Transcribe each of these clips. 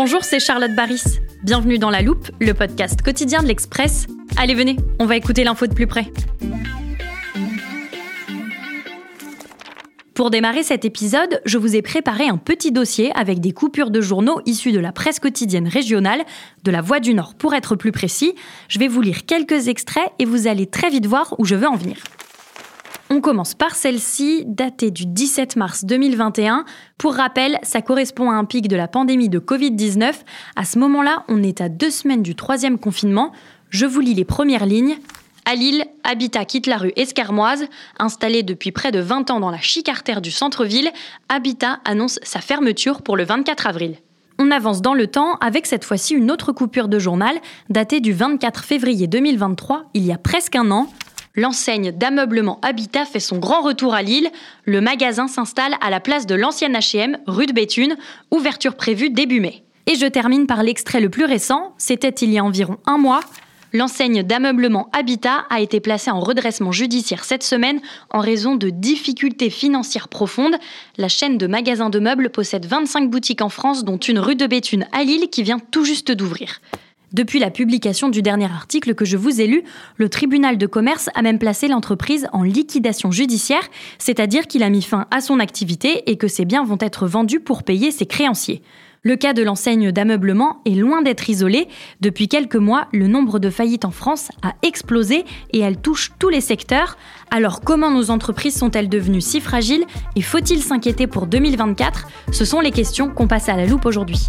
Bonjour, c'est Charlotte Baris. Bienvenue dans La Loupe, le podcast quotidien de l'Express. Allez, venez, on va écouter l'info de plus près. Pour démarrer cet épisode, je vous ai préparé un petit dossier avec des coupures de journaux issus de la presse quotidienne régionale, de la Voix du Nord pour être plus précis. Je vais vous lire quelques extraits et vous allez très vite voir où je veux en venir. On commence par celle-ci, datée du 17 mars 2021. Pour rappel, ça correspond à un pic de la pandémie de Covid-19. À ce moment-là, on est à deux semaines du troisième confinement. Je vous lis les premières lignes. À Lille, Habitat quitte la rue Escarmoise. Installé depuis près de 20 ans dans la chic artère du centre-ville, Habitat annonce sa fermeture pour le 24 avril. On avance dans le temps avec cette fois-ci une autre coupure de journal datée du 24 février 2023, il y a presque un an. L'enseigne d'ameublement Habitat fait son grand retour à Lille. Le magasin s'installe à la place de l'ancienne H&M, rue de Béthune, ouverture prévue début mai. Et je termine par l'extrait le plus récent, c'était il y a environ un mois. L'enseigne d'ameublement Habitat a été placée en redressement judiciaire cette semaine en raison de difficultés financières profondes. La chaîne de magasins de meubles possède 25 boutiques en France, dont une rue de Béthune à Lille qui vient tout juste d'ouvrir. Depuis la publication du dernier article que je vous ai lu, le tribunal de commerce a même placé l'entreprise en liquidation judiciaire, c'est-à-dire qu'il a mis fin à son activité et que ses biens vont être vendus pour payer ses créanciers. Le cas de l'enseigne d'ameublement est loin d'être isolé. Depuis quelques mois, le nombre de faillites en France a explosé et elle touche tous les secteurs. Alors comment nos entreprises sont-elles devenues si fragiles et faut-il s'inquiéter pour 2024 Ce sont les questions qu'on passe à la loupe aujourd'hui.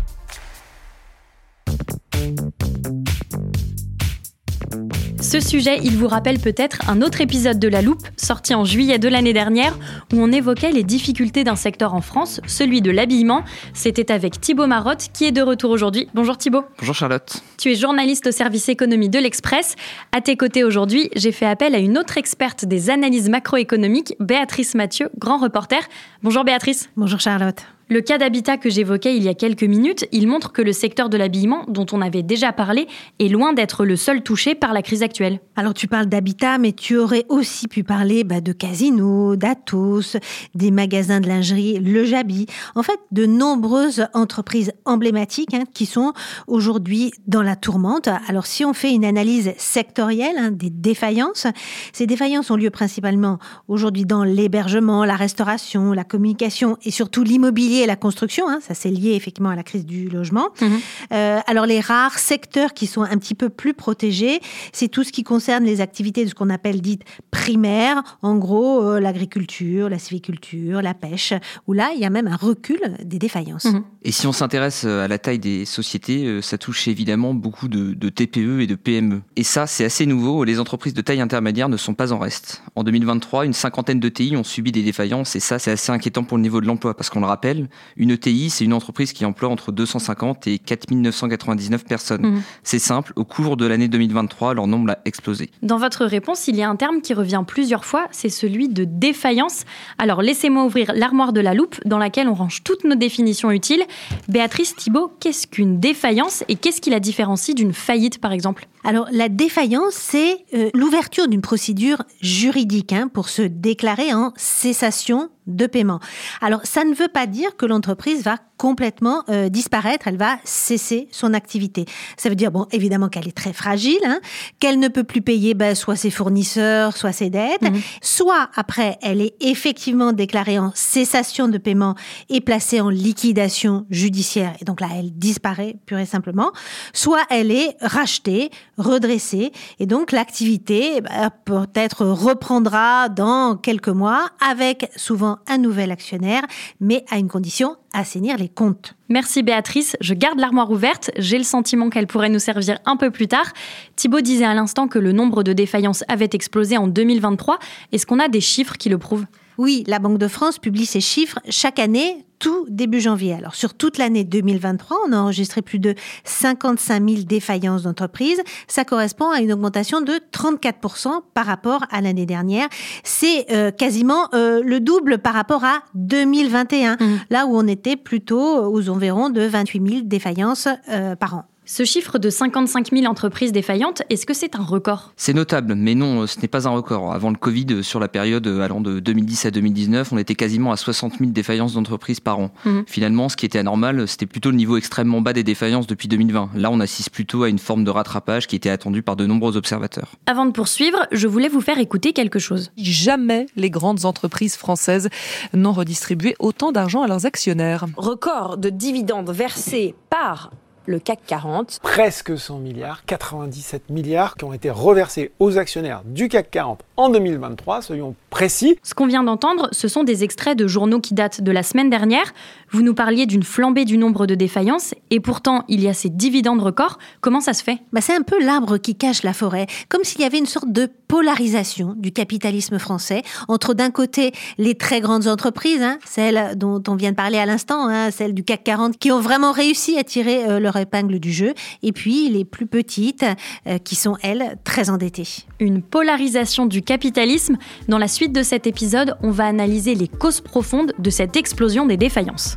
Ce sujet, il vous rappelle peut-être un autre épisode de La Loupe, sorti en juillet de l'année dernière, où on évoquait les difficultés d'un secteur en France, celui de l'habillement. C'était avec Thibaut Marotte, qui est de retour aujourd'hui. Bonjour Thibaut. Bonjour Charlotte. Tu es journaliste au service économie de l'Express. À tes côtés aujourd'hui, j'ai fait appel à une autre experte des analyses macroéconomiques, Béatrice Mathieu, grand reporter. Bonjour Béatrice. Bonjour Charlotte. Le cas d'habitat que j'évoquais il y a quelques minutes, il montre que le secteur de l'habillement, dont on avait déjà parlé, est loin d'être le seul touché par la crise actuelle. Alors tu parles d'habitat, mais tu aurais aussi pu parler bah, de casinos, d'Atos, des magasins de lingerie, le Jabi. En fait, de nombreuses entreprises emblématiques hein, qui sont aujourd'hui dans la tourmente. Alors si on fait une analyse sectorielle hein, des défaillances, ces défaillances ont lieu principalement aujourd'hui dans l'hébergement, la restauration, la communication et surtout l'immobilier et la construction, hein, ça c'est lié effectivement à la crise du logement. Mhm. Euh, alors les rares secteurs qui sont un petit peu plus protégés, c'est tout ce qui concerne les activités de ce qu'on appelle dites primaires, en gros euh, l'agriculture, la civiculture, la pêche, où là il y a même un recul des défaillances. Mhm. Et si on s'intéresse euh, à la taille des sociétés, ça touche évidemment beaucoup de, de TPE et de PME. Et ça c'est assez nouveau, les entreprises de taille intermédiaire ne sont pas en reste. En 2023, une cinquantaine de TI ont subi des défaillances et ça c'est assez inquiétant pour le niveau de l'emploi parce qu'on le rappelle, une ETI, c'est une entreprise qui emploie entre 250 et 4999 personnes. Mhm. C'est simple, au cours de l'année 2023, leur nombre a explosé. Dans votre réponse, il y a un terme qui revient plusieurs fois, c'est celui de défaillance. Alors laissez-moi ouvrir l'armoire de la loupe dans laquelle on range toutes nos définitions utiles. Béatrice Thibault, qu'est-ce qu'une défaillance et qu'est-ce qui la différencie d'une faillite par exemple? Alors la défaillance, c'est euh, l'ouverture d'une procédure juridique hein, pour se déclarer en cessation de paiement. Alors, ça ne veut pas dire que l'entreprise va complètement euh, disparaître, elle va cesser son activité. Ça veut dire, bon, évidemment qu'elle est très fragile, hein, qu'elle ne peut plus payer ben, soit ses fournisseurs, soit ses dettes, mhm. soit après, elle est effectivement déclarée en cessation de paiement et placée en liquidation judiciaire, et donc là, elle disparaît pure et simplement, soit elle est rachetée, redressée, et donc l'activité ben, peut-être reprendra dans quelques mois avec souvent un nouvel actionnaire, mais à une condition assainir les comptes. Merci Béatrice, je garde l'armoire ouverte, j'ai le sentiment qu'elle pourrait nous servir un peu plus tard. Thibaut disait à l'instant que le nombre de défaillances avait explosé en 2023. Est-ce qu'on a des chiffres qui le prouvent? Oui, la Banque de France publie ses chiffres chaque année, tout début janvier. Alors, sur toute l'année 2023, on a enregistré plus de 55 000 défaillances d'entreprises. Ça correspond à une augmentation de 34% par rapport à l'année dernière. C'est euh, quasiment euh, le double par rapport à 2021, mmh. là où on était plutôt aux environs de 28 000 défaillances euh, par an. Ce chiffre de 55 000 entreprises défaillantes, est-ce que c'est un record? C'est notable, mais non, ce n'est pas un record. Avant le Covid, sur la période allant de 2010 à 2019, on était quasiment à 60 000 défaillances d'entreprises par an. Mhm. Finalement, ce qui était anormal, c'était plutôt le niveau extrêmement bas des défaillances depuis 2020. Là, on assiste plutôt à une forme de rattrapage qui était attendue par de nombreux observateurs. Avant de poursuivre, je voulais vous faire écouter quelque chose. Jamais les grandes entreprises françaises n'ont redistribué autant d'argent à leurs actionnaires. Record de dividendes versés par le CAC 40. Presque 100 milliards, 97 milliards qui ont été reversés aux actionnaires du CAC 40 en 2023, soyons précis. Ce qu'on vient d'entendre, ce sont des extraits de journaux qui datent de la semaine dernière. Vous nous parliez d'une flambée du nombre de défaillances et pourtant il y a ces dividendes records. Comment ça se fait? Bah C'est un peu l'arbre qui cache la forêt, comme s'il y avait une sorte de polarisation du capitalisme français entre d'un côté les très grandes entreprises, hein, celles dont on vient de parler à l'instant, hein, celles du CAC 40 qui ont vraiment réussi à tirer euh, leur épingle du jeu, et puis les plus petites euh, qui sont elles très endettées. Une polarisation du capitalisme. Dans la suite de cet épisode, on va analyser les causes profondes de cette explosion des défaillances.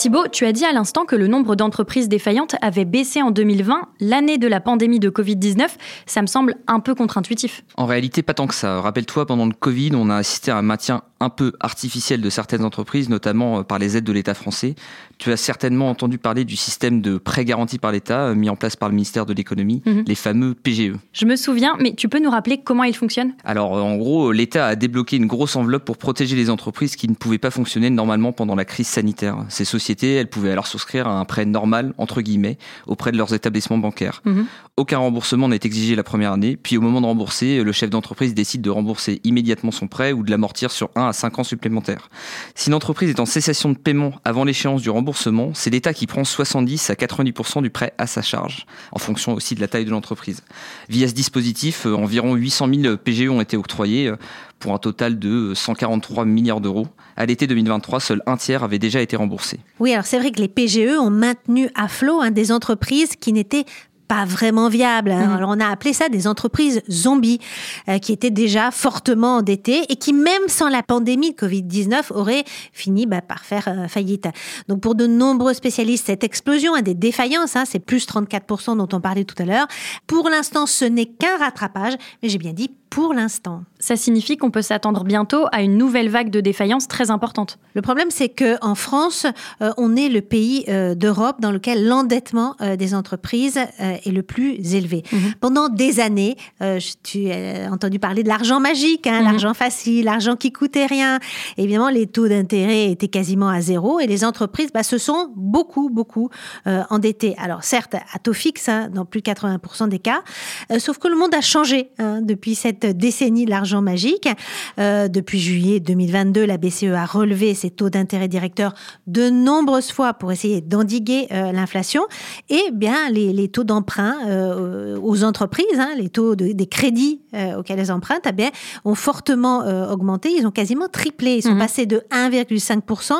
Thibaut, tu as dit à l'instant que le nombre d'entreprises défaillantes avait baissé en 2020, l'année de la pandémie de Covid-19. Ça me semble un peu contre-intuitif. En réalité, pas tant que ça. Rappelle-toi, pendant le Covid, on a assisté à un maintien un peu artificiel de certaines entreprises, notamment euh, par les aides de l'État français. Tu as certainement entendu parler du système de prêts garantis par l'État euh, mis en place par le ministère de l'économie, mhm. les fameux PGE. Je me souviens, mais tu peux nous rappeler comment ils fonctionnent? Alors, euh, en gros, l'État a débloqué une grosse enveloppe pour protéger les entreprises qui ne pouvaient pas fonctionner normalement pendant la crise sanitaire. Ces sociétés, elles pouvaient alors souscrire à un prêt normal, entre guillemets, auprès de leurs établissements bancaires. Mhm. Aucun remboursement n'est exigé la première année, puis au moment de rembourser, le chef d'entreprise décide de rembourser immédiatement son prêt ou de l'amortir sur 1 à 5 ans supplémentaires. Si l'entreprise est en cessation de paiement avant l'échéance du remboursement, c'est l'État qui prend 70 à 90% du prêt à sa charge, en fonction aussi de la taille de l'entreprise. Via ce dispositif, euh, environ 800 000 PGE ont été octroyés euh, pour un total de 143 milliards d'euros. À l'été 2023, seul un tiers avait déjà été remboursé. Oui, alors c'est vrai que les PGE ont maintenu à flot hein, des entreprises qui n'étaient pas vraiment viable. Hein. Mm. Alors on a appelé ça des entreprises zombies euh, qui étaient déjà fortement endettées et qui même sans la pandémie de Covid-19 auraient fini bah, par faire euh, faillite. Donc pour de nombreux spécialistes, cette explosion a des défaillances, hein, c'est plus 34% dont on parlait tout à l'heure. Pour l'instant, ce n'est qu'un rattrapage, mais j'ai bien dit pour l'instant. Ça signifie qu'on peut s'attendre bientôt à une nouvelle vague de défaillances très importante. Le problème, c'est que en France, euh, on est le pays euh, d'Europe dans lequel l'endettement euh, des entreprises est le plus élevé. Mhm. Pendant des années, tu as entendu parler de l'argent magique, hein, mhm. l'argent facile, l'argent qui coûtait rien. évidemment, les taux d'intérêt étaient quasiment à zéro et les entreprises bah, se sont beaucoup, beaucoup endettées. Alors certes, à taux fixe, hein, dans plus de 80% des cas, sauf que le monde a changé hein, depuis cette décennie de l'argent magique. Euh, depuis juillet 2022, la BCE a relevé ses taux d'intérêt directeurs de nombreuses fois pour essayer d'endiguer euh, l'inflation. Et bien, les, taux d'emprunt euh, aux entreprises, hein, les taux des crédits auxquels elles empruntent, eh bien, ont fortement augmenté. Ils ont quasiment triplé. Ils sont mhm. passés de 1,5%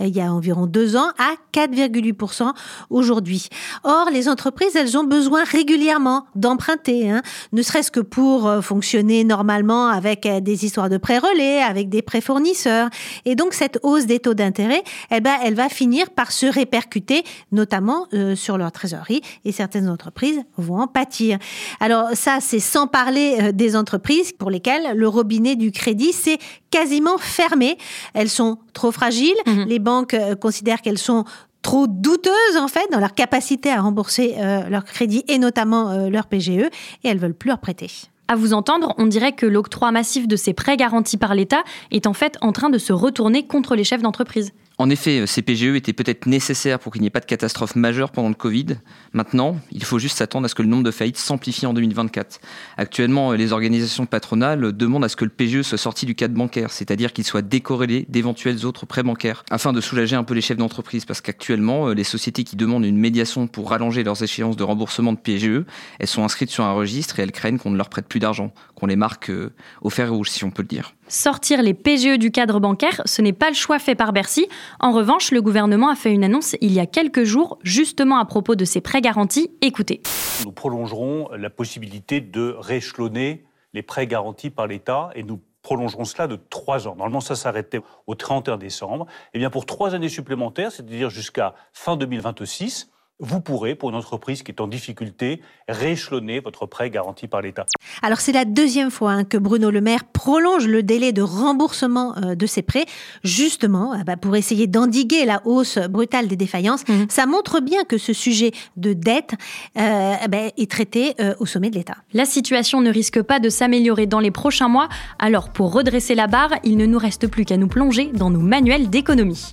il y a environ deux ans à 4,8% aujourd'hui. Or, les entreprises, elles ont besoin régulièrement d'emprunter, hein, ne serait-ce que pour fonctionner normalement avec euh, des histoires de prêts relais, avec des prêts fournisseurs. Et donc cette hausse des taux d'intérêt, eh ben, elle va finir par se répercuter notamment euh, sur leur trésorerie et certaines entreprises vont en pâtir. Alors ça, c'est sans parler euh, des entreprises pour lesquelles le robinet du crédit s'est quasiment fermé. Elles sont trop fragiles. Mhm. Les banques considèrent qu'elles sont trop douteuses en fait dans leur capacité à rembourser leur crédit et notamment leur PGE et elles veulent plus leur prêter. À vous entendre, on dirait que l'octroi massif de ces prêts garantis par l'État est en fait en train de se retourner contre les chefs d'entreprise. En effet, ces PGE étaient peut-être nécessaires pour qu'il n'y ait pas de catastrophe majeure pendant le Covid. Maintenant, il faut juste s'attendre à ce que le nombre de faillites s'amplifie en 2024. Actuellement, les organisations patronales demandent à ce que le PGE soit sorti du cadre bancaire, c'est-à-dire qu'il soit décorrélé d'éventuels autres prêts bancaires, afin de soulager un peu les chefs d'entreprise, parce qu'actuellement, les sociétés qui demandent une médiation pour rallonger leurs échéances de remboursement de PGE, elles sont inscrites sur un registre et elles craignent qu'on ne leur prête plus d'argent, qu'on les marque euh, au fer rouge, si on peut le dire. Sortir les PGE du cadre bancaire, ce n'est pas le choix fait par Bercy. En revanche, le gouvernement a fait une annonce il y a quelques jours, justement à propos de ces prêts garantis. Écoutez. Nous prolongerons la possibilité de rééchelonner les prêts garantis par l'État et nous prolongerons cela de trois ans. Normalement, ça s'arrêtait au 31 décembre. Eh bien, pour trois années supplémentaires, c'est-à-dire jusqu'à fin 2026, vous pourrez, pour une entreprise qui est en difficulté, rééchelonner votre prêt garanti par l'État. Alors c'est la deuxième fois hein, que Bruno Le Maire prolonge le délai de remboursement euh, de ses prêts, justement ah bah, pour essayer d'endiguer la hausse brutale des défaillances. Mmh. Ça montre bien que ce sujet de dette euh, bah, est traité euh, au sommet de l'État. La situation ne risque pas de s'améliorer dans les prochains mois, alors pour redresser la barre, il ne nous reste plus qu'à nous plonger dans nos manuels d'économie.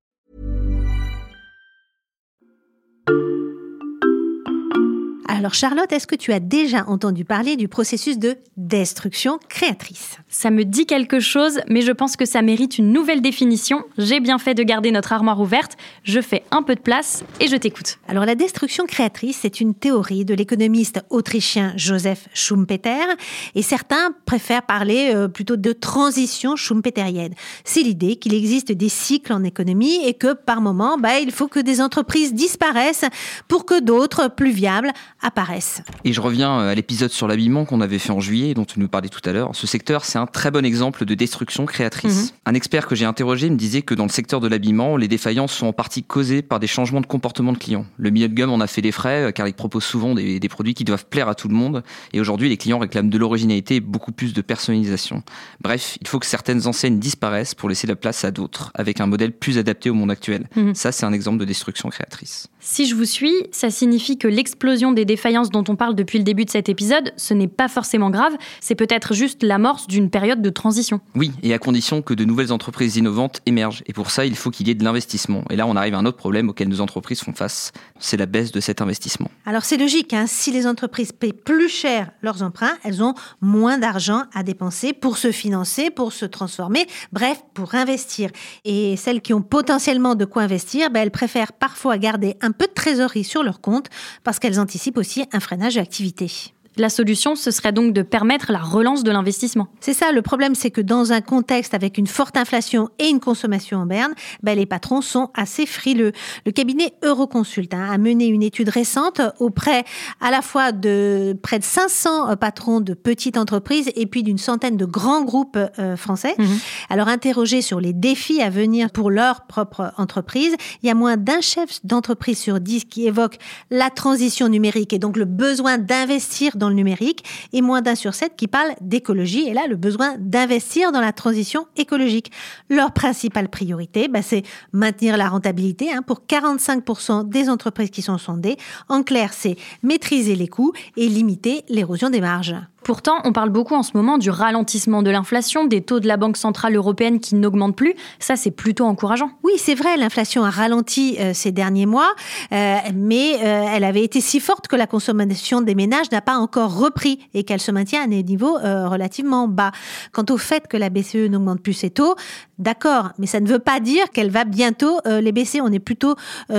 Alors Charlotte, est-ce que tu as déjà entendu parler du processus de destruction créatrice? Ça me dit quelque chose, mais je pense que ça mérite une nouvelle définition. J'ai bien fait de garder notre armoire ouverte, je fais un peu de place et je t'écoute. Alors la destruction créatrice, c'est une théorie de l'économiste autrichien Joseph Schumpeter, et certains préfèrent parler euh, plutôt de transition schumpeterienne. C'est l'idée qu'il existe des cycles en économie et que par moment, bah, il faut que des entreprises disparaissent pour que d'autres, plus viables, apparaissent. Et je reviens euh, à l'épisode sur l'habillement qu'on avait fait en juillet, dont tu nous parlais tout à l'heure. Ce secteur, c'est un très bon exemple de destruction créatrice. Mhm. Un expert que j'ai interrogé me disait que dans le secteur de l'habillement, les défaillances sont en partie causées par des changements de comportement de clients. Le milieu de gamme en a fait des frais, euh, car il propose souvent des, des produits qui doivent plaire à tout le monde. Et aujourd'hui, les clients réclament de l'originalité et beaucoup plus de personnalisation. Bref, il faut que certaines enseignes disparaissent pour laisser la place à d'autres, avec un modèle plus adapté au monde actuel. Mhm. Ça, c'est un exemple de destruction créatrice. Si je vous suis, ça signifie que l'explosion des défaillances dont on parle depuis le début de cet épisode, ce n'est pas forcément grave, c'est peut-être juste l'amorce d'une période de transition. Oui, et à condition que de nouvelles entreprises innovantes émergent. Et pour ça, il faut qu'il y ait de l'investissement. Et là, on arrive à un autre problème auquel nos entreprises font face, c'est la baisse de cet investissement. Alors c'est logique, hein. si les entreprises paient plus cher leurs emprunts, elles ont moins d'argent à dépenser pour se financer, pour se transformer, bref, pour investir. Et celles qui ont potentiellement de quoi investir, ben, elles préfèrent parfois garder un peu de trésorerie sur leur compte parce qu'elles anticipent aussi un freinage d'activité. La solution, ce serait donc de permettre la relance de l'investissement. C'est ça, le problème, c'est que dans un contexte avec une forte inflation et une consommation en berne, ben, les patrons sont assez frileux. Le cabinet Euroconsult hein, a mené une étude récente auprès à la fois de près de 500 euh, patrons de petites entreprises et puis d'une centaine de grands groupes euh, français. Mhm. Alors, interrogés sur les défis à venir pour leur propre entreprise, il y a moins d'un chef d'entreprise sur dix qui évoque la transition numérique et donc le besoin d'investir dans le numérique et moins d'un sur sept qui parle d'écologie et là le besoin d'investir dans la transition écologique. Leur principale priorité, bah, c'est maintenir la rentabilité hein, pour 45% des entreprises qui sont sondées. En clair, c'est maîtriser les coûts et limiter l'érosion des marges. Pourtant, on parle beaucoup en ce moment du ralentissement de l'inflation, des taux de la Banque centrale européenne qui n'augmentent plus. Ça, c'est plutôt encourageant. Oui, c'est vrai, l'inflation a ralenti euh, ces derniers mois, euh, mais euh, elle avait été si forte que la consommation des ménages n'a pas encore repris et qu'elle se maintient à des niveaux relativement bas. Quant au fait que la BCE n'augmente plus ses taux, d'accord, mais ça ne veut pas dire qu'elle va bientôt les baisser. On est plutôt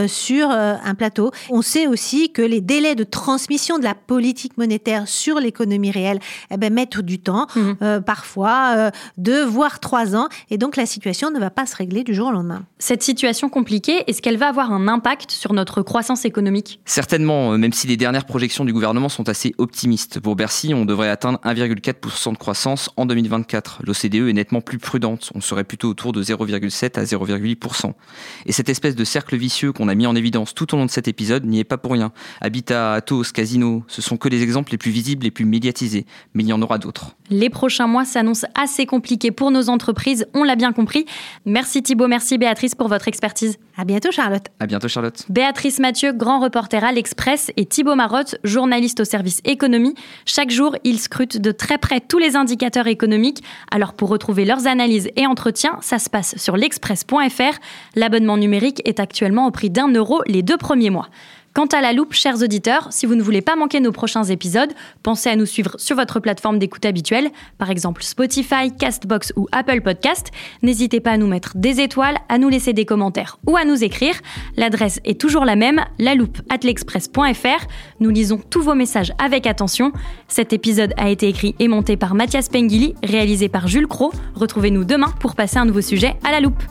sur un plateau. On sait aussi que les délais de transmission de la politique monétaire sur l'économie réelle matériels, eh ben, mettent du temps, Mhm. euh, parfois euh, deux voire trois ans, et donc la situation ne va pas se régler du jour au lendemain. Cette situation compliquée, est-ce qu'elle va avoir un impact sur notre croissance économique? Certainement, euh, même si les dernières projections du gouvernement sont assez optimistes. Pour Bercy, on devrait atteindre 1,4% de croissance en 2024. L'OCDE est nettement plus prudente. On serait plutôt autour de 0,7 à 0,8%. Et cette espèce de cercle vicieux qu'on a mis en évidence tout au long de cet épisode n'y est pas pour rien. Habitat, Atos, Casino, ce sont que les exemples les plus visibles, les plus médiatisés. Mais il y en aura d'autres. Les prochains mois s'annoncent assez compliqués pour nos entreprises, on l'a bien compris. Merci Thibault, merci Béatrice pour votre expertise. À bientôt, Charlotte. À bientôt, Charlotte. Béatrice Mathieu, grand reporter à l'Express, et Thibault Marotte, journaliste au service économie. Chaque jour, ils scrutent de très près tous les indicateurs économiques. Alors pour retrouver leurs analyses et entretiens, ça se passe sur l'express.fr. L'abonnement numérique est actuellement au prix d'un euro les deux premiers mois. Quant à la loupe, chers auditeurs, si vous ne voulez pas manquer nos prochains épisodes, pensez à nous suivre sur votre plateforme d'écoute habituelle, par exemple Spotify, Castbox ou Apple Podcast. N'hésitez pas à nous mettre des étoiles, à nous laisser des commentaires ou à nous écrire. L'adresse est toujours la même, la loupe at l'express.fr. Nous lisons tous vos messages avec attention. Cet épisode a été écrit et monté par Mathias Pengili, réalisé par Jules Cro. Retrouvez-nous demain pour passer un nouveau sujet à la loupe.